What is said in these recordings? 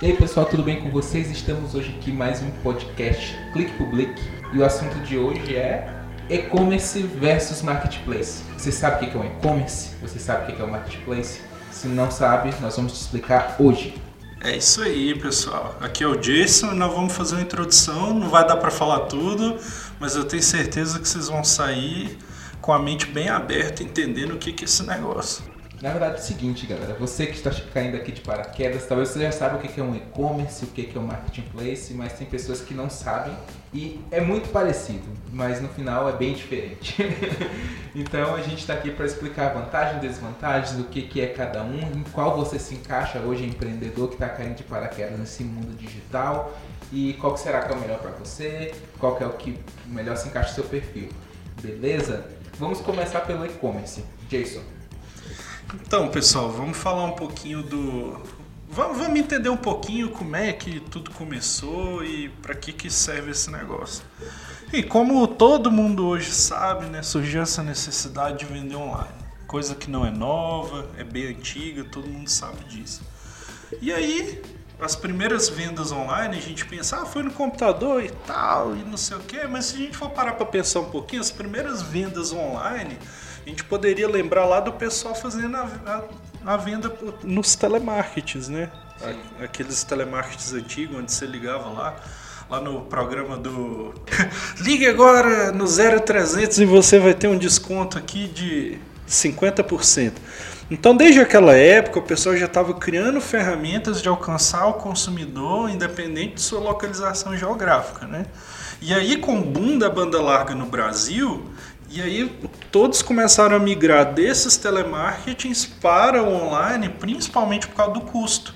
E aí pessoal, tudo bem com vocês? Estamos hoje aqui mais um podcast Click Public e o assunto de hoje é e-commerce versus marketplace. Você sabe o que é um e-commerce? Você sabe o que é um marketplace? Se não sabe, nós vamos te explicar hoje. É isso aí, pessoal. Aqui é o Jason nós vamos fazer uma introdução. Não vai dar para falar tudo, mas eu tenho certeza que vocês vão sair com a mente bem aberta, entendendo o que é esse negócio. Na verdade é o seguinte, galera, você que está caindo aqui de paraquedas, talvez você já saiba o que é um e-commerce, o que é um marketplace, mas tem pessoas que não sabem e é muito parecido, mas no final é bem diferente. então a gente está aqui para explicar vantagens e desvantagens, o que é cada um, em qual você se encaixa hoje, empreendedor que está caindo de paraquedas nesse mundo digital e qual será que é o melhor para você, qual é o que melhor se encaixa no seu perfil. Beleza? Vamos começar pelo e-commerce. Jason. Então, pessoal, vamos falar um pouquinho do. Vamos, vamos entender um pouquinho como é que tudo começou e para que, que serve esse negócio. E como todo mundo hoje sabe, né, surgiu essa necessidade de vender online. Coisa que não é nova, é bem antiga, todo mundo sabe disso. E aí, as primeiras vendas online, a gente pensa, ah, foi no computador e tal, e não sei o quê, mas se a gente for parar para pensar um pouquinho, as primeiras vendas online a gente poderia lembrar lá do pessoal fazendo a, a, a venda nos telemarketings, né? Aqueles telemarketings antigos, onde você ligava lá, lá no programa do Ligue agora no 0300 e você vai ter um desconto aqui de 50%. Então, desde aquela época, o pessoal já estava criando ferramentas de alcançar o consumidor, independente de sua localização geográfica. Né? E aí, com o boom da banda larga no Brasil, e aí todos começaram a migrar desses telemarketings para o online, principalmente por causa do custo.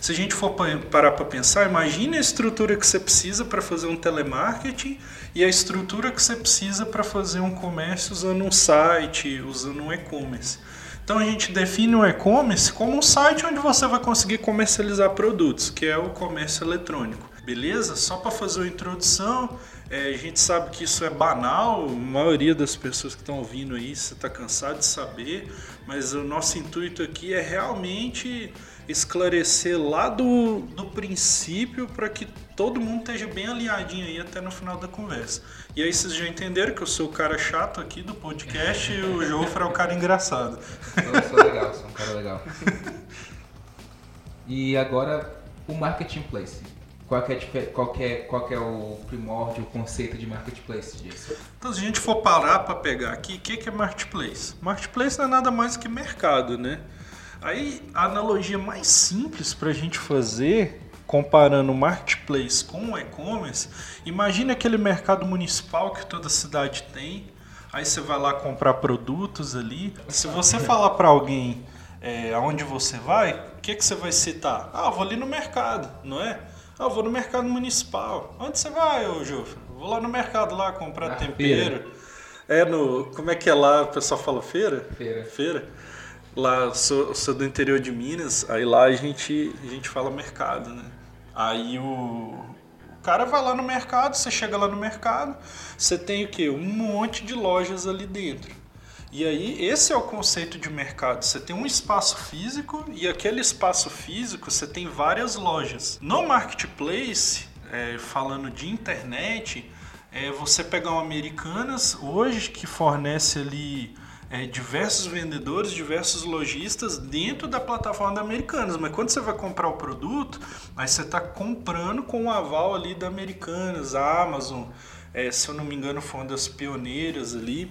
Se a gente for parar para pensar, imagine a estrutura que você precisa para fazer um telemarketing e a estrutura que você precisa para fazer um comércio usando um site, usando um e-commerce. Então a gente define o e-commerce como um site onde você vai conseguir comercializar produtos, que é o comércio eletrônico. Beleza? Só para fazer uma introdução, é, a gente sabe que isso é banal, a maioria das pessoas que estão ouvindo aí você está cansado de saber, mas o nosso intuito aqui é realmente esclarecer lá do, do princípio para que todo mundo esteja bem alinhadinho aí até no final da conversa. E aí vocês já entenderam que eu sou o cara chato aqui do podcast e o Jofre é o cara engraçado. Eu sou legal, sou um cara legal. E agora o marketplace. Qual que, é, qual, é, qual é o primórdio, o conceito de marketplace disso? Então, se a gente for parar para pegar aqui, o que, que é marketplace? Marketplace não é nada mais que mercado, né? Aí, a analogia mais simples para a gente fazer, comparando o marketplace com o e-commerce, imagine aquele mercado municipal que toda cidade tem, aí você vai lá comprar produtos ali. Se você falar para alguém é, aonde você vai, o que, que você vai citar? Ah, vou ali no mercado, não é? Ah, vou no mercado municipal. Onde você vai, ô Jufra? Vou lá no mercado lá comprar Na tempero. Feira. É no. Como é que é lá? O pessoal fala feira? Feira. Feira. Lá, sou, sou do interior de Minas, aí lá a gente, a gente fala mercado, né? Aí o, o cara vai lá no mercado, você chega lá no mercado, você tem o quê? Um monte de lojas ali dentro. E aí, esse é o conceito de mercado. Você tem um espaço físico e aquele espaço físico você tem várias lojas. No marketplace, é, falando de internet, é você pegar um Americanas hoje que fornece ali é, diversos vendedores, diversos lojistas dentro da plataforma da Americanas. Mas quando você vai comprar o produto, aí você está comprando com o aval ali da Americanas, a Amazon, é, se eu não me engano, foi uma das pioneiras ali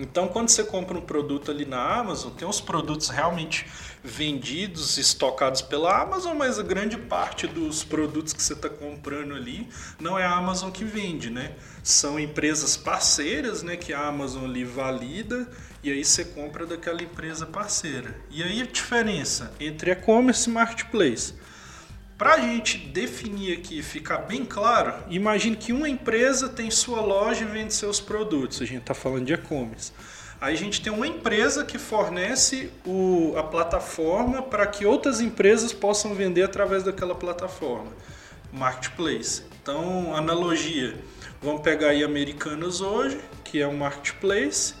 então, quando você compra um produto ali na Amazon, tem os produtos realmente vendidos, estocados pela Amazon, mas a grande parte dos produtos que você está comprando ali não é a Amazon que vende, né? São empresas parceiras, né? Que a Amazon ali valida e aí você compra daquela empresa parceira. E aí a diferença entre e-commerce e marketplace. Para a gente definir aqui, ficar bem claro, imagine que uma empresa tem sua loja e vende seus produtos. A gente está falando de e-commerce. Aí a gente tem uma empresa que fornece o, a plataforma para que outras empresas possam vender através daquela plataforma. Marketplace. Então, analogia. Vamos pegar aí Americanas hoje, que é um marketplace,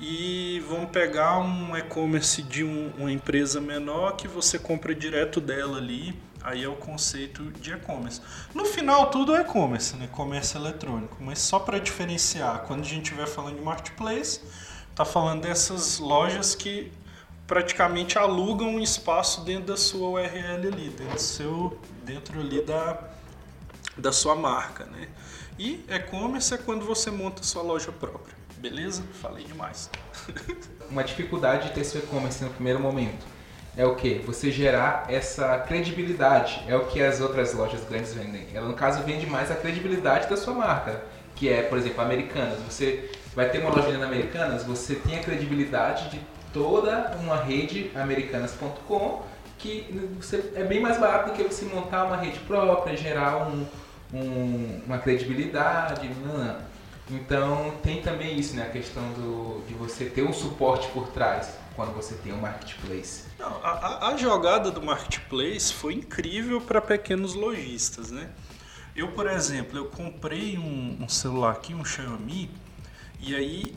e vamos pegar um e-commerce de um, uma empresa menor que você compra direto dela ali. Aí é o conceito de e-commerce. No final, tudo é e-commerce, né? comércio eletrônico. Mas só para diferenciar, quando a gente estiver falando de marketplace, tá falando dessas lojas que praticamente alugam um espaço dentro da sua URL ali, dentro, do seu, dentro ali da, da sua marca. Né? E e-commerce é quando você monta sua loja própria. Beleza? Falei demais. Uma dificuldade de ter seu e-commerce no primeiro momento é o que? Você gerar essa credibilidade. É o que as outras lojas grandes vendem. Ela, no caso, vende mais a credibilidade da sua marca. Que é, por exemplo, Americanas. Você vai ter uma loja na Americanas, você tem a credibilidade de toda uma rede americanas.com que você, é bem mais barato do que você montar uma rede própria, gerar um, um, uma credibilidade. Não, não. Então tem também isso, né? A questão do, de você ter um suporte por trás quando você tem um marketplace. Não, a, a jogada do marketplace foi incrível para pequenos lojistas, né? Eu, por exemplo, eu comprei um, um celular aqui, um Xiaomi, e aí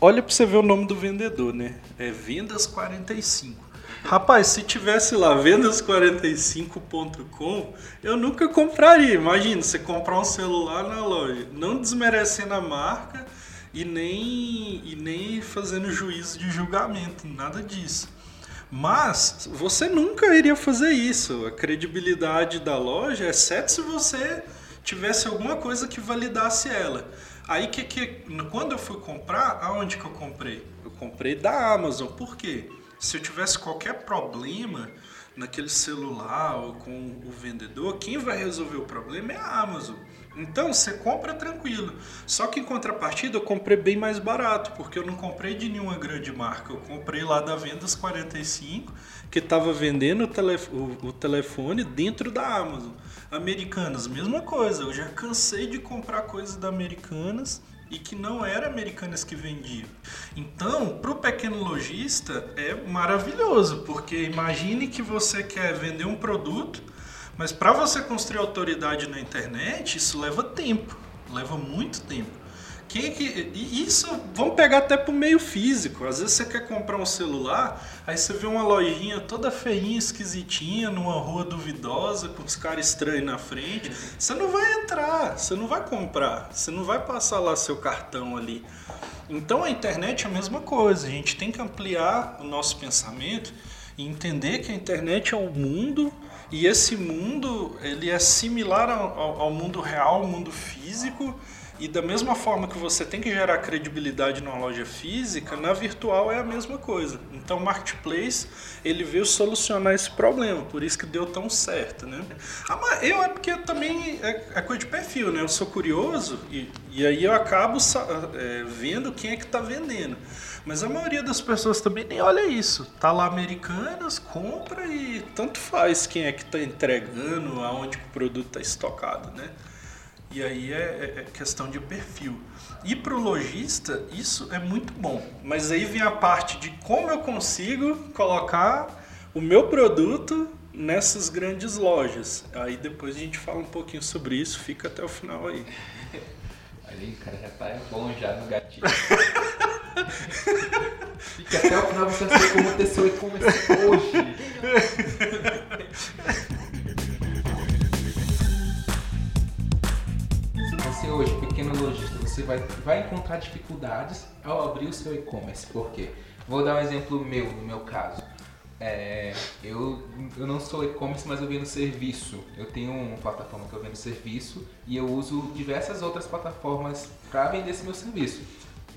olha para você ver o nome do vendedor, né? É Vendas 45. Rapaz, se tivesse lá vendas45.com, eu nunca compraria. Imagina, você comprar um celular na loja, não desmerecendo a marca e nem, e nem fazendo juízo de julgamento, nada disso. Mas você nunca iria fazer isso. A credibilidade da loja, exceto se você tivesse alguma coisa que validasse ela. Aí que, que quando eu fui comprar, aonde que eu comprei? Eu comprei da Amazon. Por quê? Se eu tivesse qualquer problema naquele celular ou com o vendedor, quem vai resolver o problema é a Amazon. Então você compra tranquilo. Só que em contrapartida eu comprei bem mais barato, porque eu não comprei de nenhuma grande marca. Eu comprei lá da Vendas 45, que estava vendendo o, telef o, o telefone dentro da Amazon. Americanas, mesma coisa. Eu já cansei de comprar coisas da Americanas e que não era Americanas que vendia. Então, para o pequeno lojista é maravilhoso, porque imagine que você quer vender um produto, mas para você construir autoridade na internet, isso leva tempo, leva muito tempo. Quem é que. Isso, vamos pegar até pro meio físico. Às vezes você quer comprar um celular, aí você vê uma lojinha toda feinha, esquisitinha, numa rua duvidosa, com os caras estranhos na frente. Você não vai entrar, você não vai comprar, você não vai passar lá seu cartão ali. Então a internet é a mesma coisa. A gente tem que ampliar o nosso pensamento e entender que a internet é o mundo e esse mundo ele é similar ao, ao mundo real, ao mundo físico e da mesma forma que você tem que gerar credibilidade numa loja física, na virtual é a mesma coisa. Então, o marketplace ele veio solucionar esse problema, por isso que deu tão certo, né? Ah, eu é porque também é, é, coisa de perfil, né? Eu sou curioso e, e aí eu acabo é, vendo quem é que está vendendo. Mas a maioria das pessoas também nem olha isso. Tá lá americanas, compra e tanto faz quem é que está entregando, aonde o produto está estocado, né? E aí é, é, é questão de perfil. E para o lojista, isso é muito bom. Mas aí vem a parte de como eu consigo colocar o meu produto nessas grandes lojas. Aí depois a gente fala um pouquinho sobre isso, fica até o final aí. Aí, cara, já tá bom já no gatilho. fica até o final você saber como ter seu e-commerce hoje. vai, vai encontrar dificuldades ao abrir o seu e-commerce. Por quê? Vou dar um exemplo meu, no meu caso. É, eu, eu não sou e-commerce, mas eu vendo serviço. Eu tenho uma plataforma que eu vendo serviço e eu uso diversas outras plataformas para vender esse meu serviço.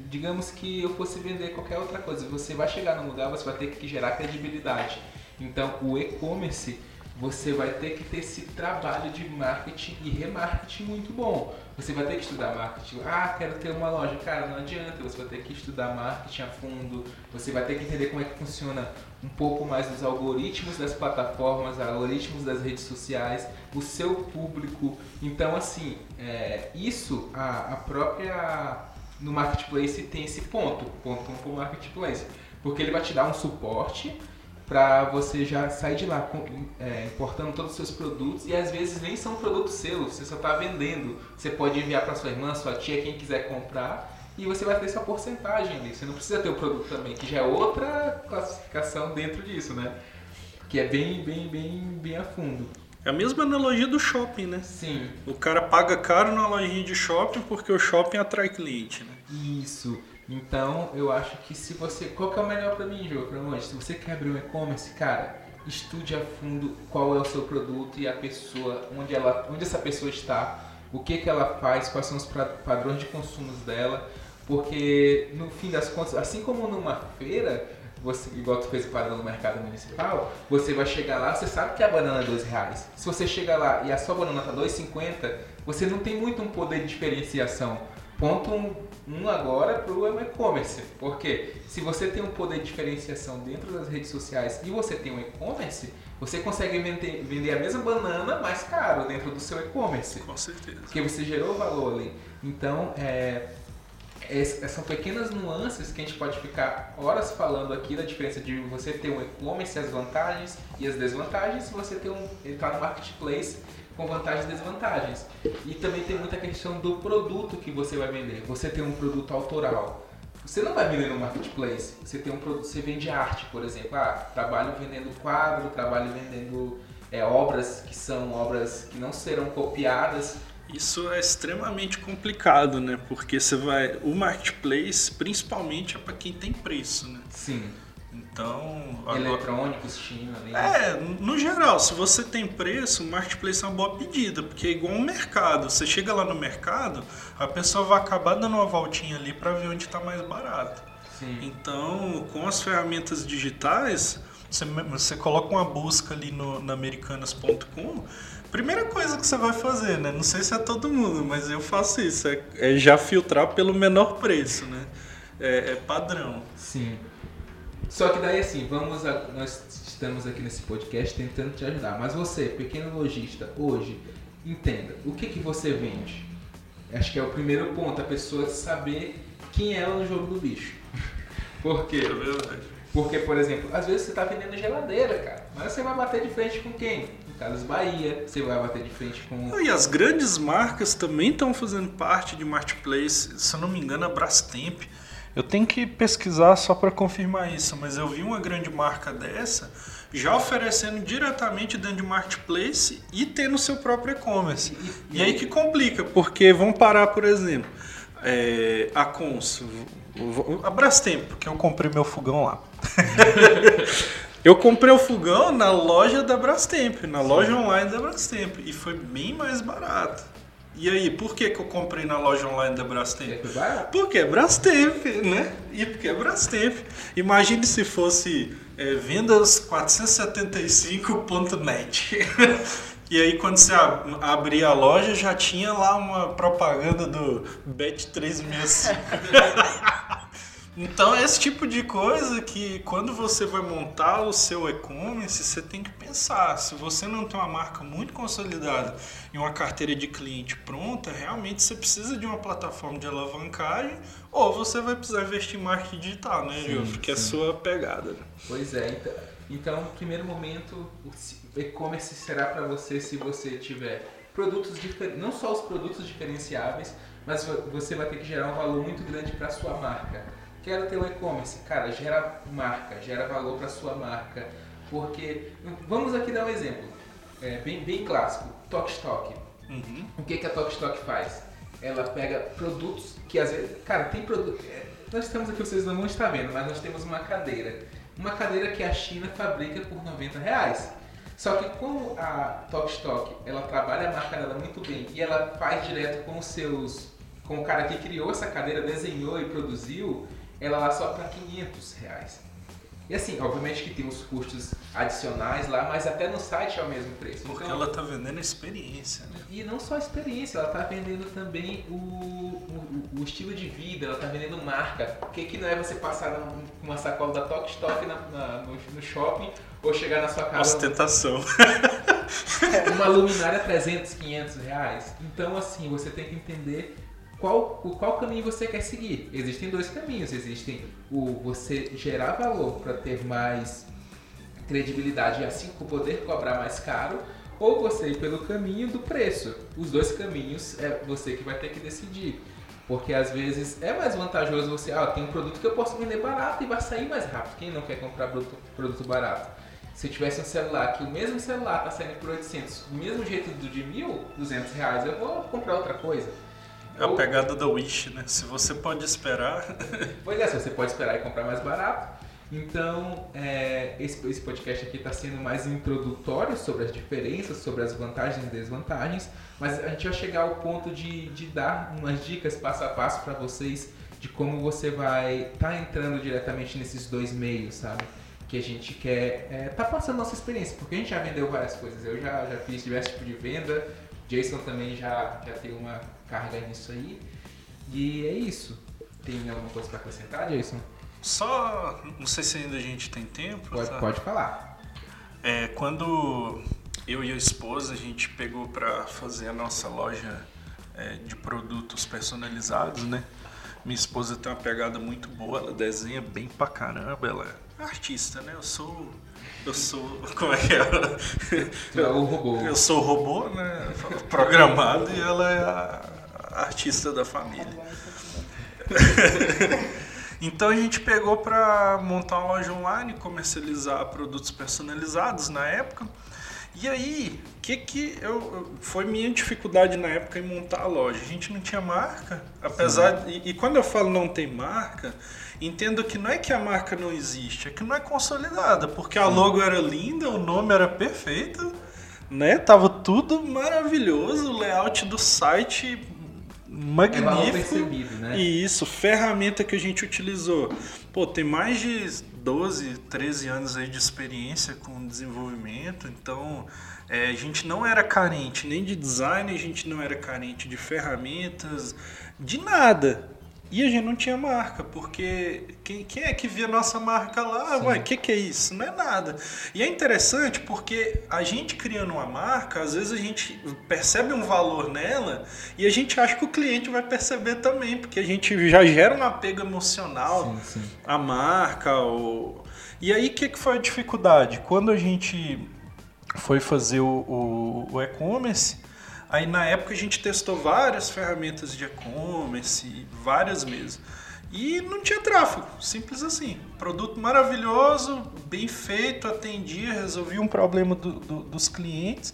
Digamos que eu fosse vender qualquer outra coisa, você vai chegar num lugar, você vai ter que gerar credibilidade. Então, o e-commerce você vai ter que ter esse trabalho de marketing e remarketing muito bom. Você vai ter que estudar marketing. Ah, quero ter uma loja. Cara, não adianta. Você vai ter que estudar marketing a fundo. Você vai ter que entender como é que funciona um pouco mais dos algoritmos das plataformas, algoritmos das redes sociais, o seu público. Então, assim, é, isso a, a própria no marketplace tem esse ponto, ponto para o marketplace, porque ele vai te dar um suporte para você já sair de lá é, importando todos os seus produtos e às vezes nem são produtos seus, você só está vendendo. Você pode enviar para sua irmã, sua tia, quem quiser comprar e você vai ter sua porcentagem ali. Você não precisa ter o produto também, que já é outra classificação dentro disso, né? Que é bem, bem, bem, bem a fundo. É a mesma analogia do shopping, né? Sim. O cara paga caro na lojinha de shopping porque o shopping atrai cliente, né? Isso. Então, eu acho que se você. Qual que é o melhor para mim, João? Pra onde? Se você quer abrir um e-commerce, cara, estude a fundo qual é o seu produto e a pessoa, onde, ela, onde essa pessoa está, o que, que ela faz, quais são os padrões de consumos dela. Porque, no fim das contas, assim como numa feira, você, igual tu fez parada no mercado municipal, você vai chegar lá, você sabe que a banana é dois reais. Se você chegar lá e a sua banana tá 2,50, você não tem muito um poder de diferenciação. Ponto um, um agora para o e-commerce. Porque se você tem um poder de diferenciação dentro das redes sociais e você tem um e-commerce, você consegue vender, vender a mesma banana mais caro dentro do seu e-commerce. Com certeza. Porque você gerou valor ali. Então, é, são pequenas nuances que a gente pode ficar horas falando aqui da diferença de você ter um e-commerce, as vantagens e as desvantagens, e você ter um, entrar no marketplace com vantagens e desvantagens. E também tem muita questão do produto que você vai vender. Você tem um produto autoral. Você não vai vender no marketplace. Você tem um produto, você vende arte, por exemplo. Ah, trabalho vendendo quadro, trabalho vendendo é, obras que são obras que não serão copiadas isso é extremamente complicado, né? Porque você vai. O marketplace, principalmente, é para quem tem preço, né? Sim. Então. Eletrônicos, China, ali. É, no geral, se você tem preço, o marketplace é uma boa pedida, porque é igual um mercado. Você chega lá no mercado, a pessoa vai acabar dando uma voltinha ali para ver onde está mais barato. Sim. Então, com as ferramentas digitais, você, você coloca uma busca ali no, na americanas.com Primeira coisa que você vai fazer, né? Não sei se é todo mundo, mas eu faço isso. É, é já filtrar pelo menor preço, né? É, é, padrão. Sim. Só que daí assim, vamos a, nós estamos aqui nesse podcast tentando te ajudar. Mas você, pequeno lojista, hoje, entenda, o que, que você vende? Acho que é o primeiro ponto, a pessoa saber quem é ela no jogo do bicho. Por quê? É verdade. Porque, por exemplo, às vezes você está vendendo geladeira, cara. Mas você vai bater de frente com quem? Casas Bahia, você vai bater de frente com. E as grandes marcas também estão fazendo parte de marketplace. Se eu não me engano, a Brastemp. Eu tenho que pesquisar só para confirmar isso, mas eu vi uma grande marca dessa já oferecendo diretamente dentro de marketplace e tendo seu próprio e-commerce. E, aí que complica, porque vamos parar, por exemplo, é, a Cons, a Brastemp, porque eu comprei meu fogão lá. Eu comprei o fogão na loja da Brastemp, na loja online da Brastemp, e foi bem mais barato. E aí, por que, que eu comprei na loja online da Brastemp? Porque é Brastemp, né? E porque é Brastemp. Imagine se fosse é, vendas475.net. e aí, quando você abria a loja, já tinha lá uma propaganda do Bet365. Então é esse tipo de coisa que quando você vai montar o seu e-commerce, você tem que pensar. Se você não tem uma marca muito consolidada e uma carteira de cliente pronta, realmente você precisa de uma plataforma de alavancagem ou você vai precisar investir em marketing digital, né, Gil? Porque é a sua pegada. Pois é, então, então no primeiro momento o e-commerce será para você se você tiver produtos diferentes, não só os produtos diferenciáveis, mas você vai ter que gerar um valor muito grande para sua marca Quero ter um e-commerce. Cara, gera marca, gera valor para sua marca. Porque, vamos aqui dar um exemplo, é, bem, bem clássico, Tokstok. Uhum. O que, que a Tokstok faz? Ela pega produtos que às vezes... Cara, tem produto... É, nós temos aqui, vocês não vão estar vendo, mas nós temos uma cadeira. Uma cadeira que a China fabrica por 90 reais. Só que como a Tokstok, ela trabalha a marca dela muito bem e ela faz direto com os seus... Com o cara que criou essa cadeira, desenhou e produziu, ela lá só para 500 reais. E assim, obviamente que tem os custos adicionais lá, mas até no site é o mesmo preço. Porque então, ela está vendendo a experiência, né? E não só a experiência, ela está vendendo também o, o, o, estilo de vida, ela está vendendo marca. O que, que não é você passar uma sacola da Tok Stock na, na, no, no, shopping ou chegar na sua casa... Ostentação. uma luminária 300, 500 reais. Então assim, você tem que entender qual, qual caminho você quer seguir. Existem dois caminhos. Existem o você gerar valor para ter mais credibilidade e assim poder cobrar mais caro, ou você ir pelo caminho do preço. Os dois caminhos é você que vai ter que decidir. Porque às vezes é mais vantajoso você, ah, tem um produto que eu posso vender barato e vai sair mais rápido. Quem não quer comprar produto, produto barato? Se eu tivesse um celular que o mesmo celular está saindo por 800, do mesmo jeito do de 1.200 reais, eu vou comprar outra coisa. É a pegada da Wish, né? Se você pode esperar. pois é, se você pode esperar e comprar mais barato. Então, é, esse, esse podcast aqui está sendo mais introdutório sobre as diferenças, sobre as vantagens e desvantagens, mas a gente vai chegar ao ponto de, de dar umas dicas passo a passo para vocês de como você vai estar tá entrando diretamente nesses dois meios, sabe? Que a gente quer é, tá passando nossa experiência, porque a gente já vendeu várias coisas. Eu já, já fiz diversos tipos de venda, Jason também já, já tem uma carga nisso aí. E é isso. Tem alguma coisa para acrescentar, Jason? Só, não sei se ainda a gente tem tempo. Pode, tá? pode falar. É, quando eu e a esposa a gente pegou para fazer a nossa loja é, de produtos personalizados, né? Minha esposa tem uma pegada muito boa, ela desenha bem pra caramba, ela é artista, né? Eu sou. Eu sou. Como é que é? Tu é o robô. Eu sou o robô, né? Programado e ela é a artista da família. Então a gente pegou para montar uma loja online, comercializar produtos personalizados na época. E aí, que que eu foi minha dificuldade na época em montar a loja? A gente não tinha marca, apesar e, e, quando eu falo não tem marca, entendo que não é que a marca não existe, é que não é consolidada, porque a logo era linda, o nome era perfeito, né? Tava tudo maravilhoso, o layout do site magnífico. É né? E isso, ferramenta que a gente utilizou. Pô, tem mais de 12, 13 anos aí de experiência com desenvolvimento, então é, a gente não era carente nem de design, a gente não era carente de ferramentas, de nada. E a gente não tinha marca, porque quem, quem é que via nossa marca lá? Sim. Ué, o que, que é isso? Não é nada. E é interessante porque a gente criando uma marca, às vezes a gente percebe um valor nela e a gente acha que o cliente vai perceber também, porque a gente já gera um apego emocional sim, sim. à marca. Ou... E aí, o que, que foi a dificuldade? Quando a gente foi fazer o, o, o e-commerce, Aí na época a gente testou várias ferramentas de e-commerce, várias mesmo. E não tinha tráfego, simples assim. Produto maravilhoso, bem feito, atendia, resolvia um problema do, do, dos clientes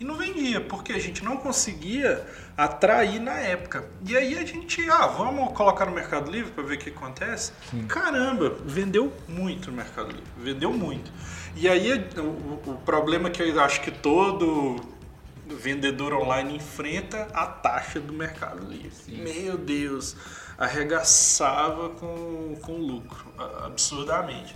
e não vendia, porque a gente não conseguia atrair na época. E aí a gente, ah, vamos colocar no Mercado Livre para ver o que acontece? Sim. Caramba, vendeu muito no Mercado Livre, vendeu muito. E aí o, o problema que eu acho que todo vendedor online enfrenta a taxa do Mercado Livre. Sim. Meu Deus, arregaçava com, com lucro, absurdamente.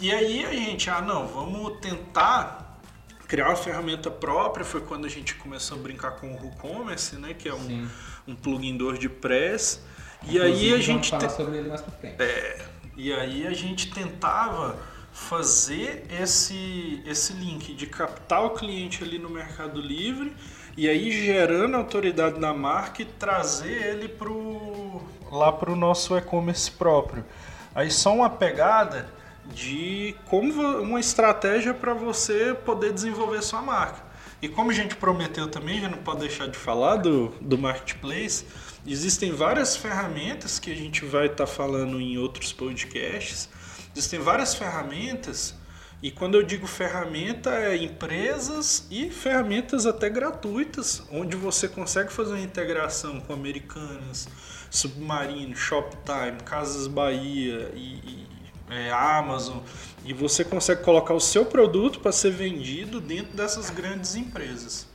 E aí a gente, ah não, vamos tentar criar uma ferramenta própria. Foi quando a gente começou a brincar com o WooCommerce, né, que é um, um plugin de WordPress. E aí a gente falar te... sobre ele mais pra frente. É, e aí a gente tentava fazer esse, esse link de captar o cliente ali no Mercado Livre e aí gerando autoridade na marca e trazer ele pro, lá para o nosso e-commerce próprio. Aí só uma pegada de como uma estratégia para você poder desenvolver sua marca. E como a gente prometeu também, já não pode deixar de falar do, do marketplace, existem várias ferramentas que a gente vai estar tá falando em outros podcasts Existem várias ferramentas, e quando eu digo ferramenta, é empresas e ferramentas até gratuitas, onde você consegue fazer uma integração com Americanas, Submarino, Shoptime, Casas Bahia e, e é, Amazon, e você consegue colocar o seu produto para ser vendido dentro dessas grandes empresas.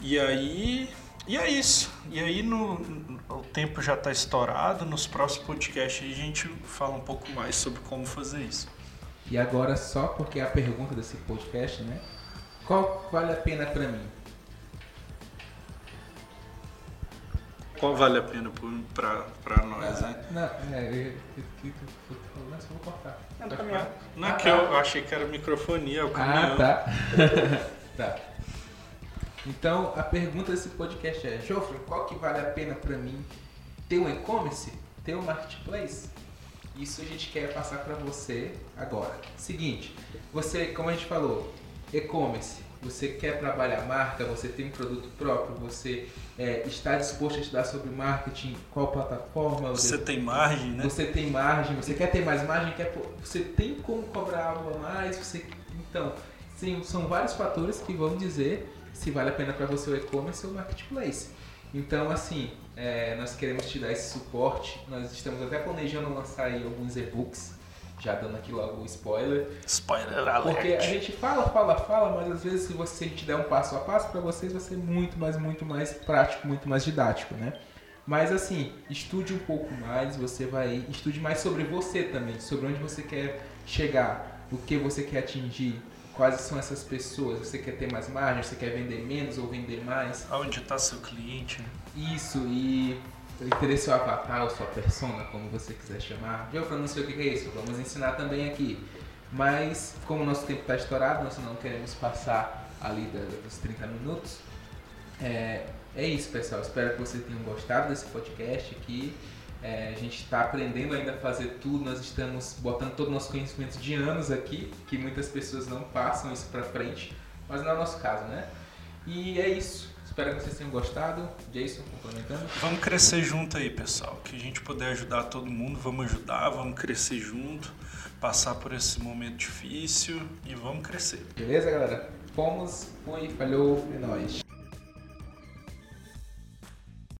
E aí e é isso. E aí no, o tempo já está estourado. Nos próximos podcasts a gente fala um pouco mais sobre como fazer isso. E agora só porque é a pergunta desse podcast, né? Qual vale a pena para mim? Qual vale a pena para nós, ah, né? Não, é, eu, eu, eu, vou cortar. Não, não é que eu achei que era microfonia, é o caminhão. Ah, tá. tá. Então a pergunta desse podcast é, Jofre, qual que vale a pena para mim ter um e-commerce, ter um marketplace? Isso a gente quer passar para você agora. Seguinte, você, como a gente falou, e-commerce, você quer trabalhar marca, você tem um produto próprio, você é, está disposto a estudar sobre marketing, qual plataforma. Você tem margem, né? Você tem margem, você quer ter mais margem, quer, você tem como cobrar algo a mais, você. Então, sim, são vários fatores que vão dizer se vale a pena para você o e-commerce ou o marketplace. Então, assim, é, nós queremos te dar esse suporte. Nós estamos até planejando lançar aí alguns e-books já dando aqui logo o spoiler. Spoiler alert. Porque a gente fala, fala, fala, mas às vezes se você te der um passo a passo, para vocês vai ser muito mais, muito mais prático, muito mais didático, né? Mas assim, estude um pouco mais, você vai. Estude mais sobre você também, sobre onde você quer chegar, o que você quer atingir, quais são essas pessoas, você quer ter mais margem, você quer vender menos ou vender mais. Onde está seu cliente? Isso, e ter seu avatar ou sua persona, como você quiser chamar. Eu não sei o que é isso, vamos ensinar também aqui. Mas, como o nosso tempo está estourado, nós não queremos passar ali dos 30 minutos. É, é isso, pessoal. Espero que vocês tenham gostado desse podcast aqui. É, a gente está aprendendo ainda a fazer tudo, nós estamos botando todo o nosso conhecimento de anos aqui, que muitas pessoas não passam isso para frente, mas não é o nosso caso, né? E é isso. Espero que vocês tenham gostado. Jason, complementando. Vamos crescer junto aí, pessoal. Que a gente puder ajudar todo mundo, vamos ajudar, vamos crescer junto, passar por esse momento difícil e vamos crescer. Beleza, galera? Fomos, fui, falhou, é nóis.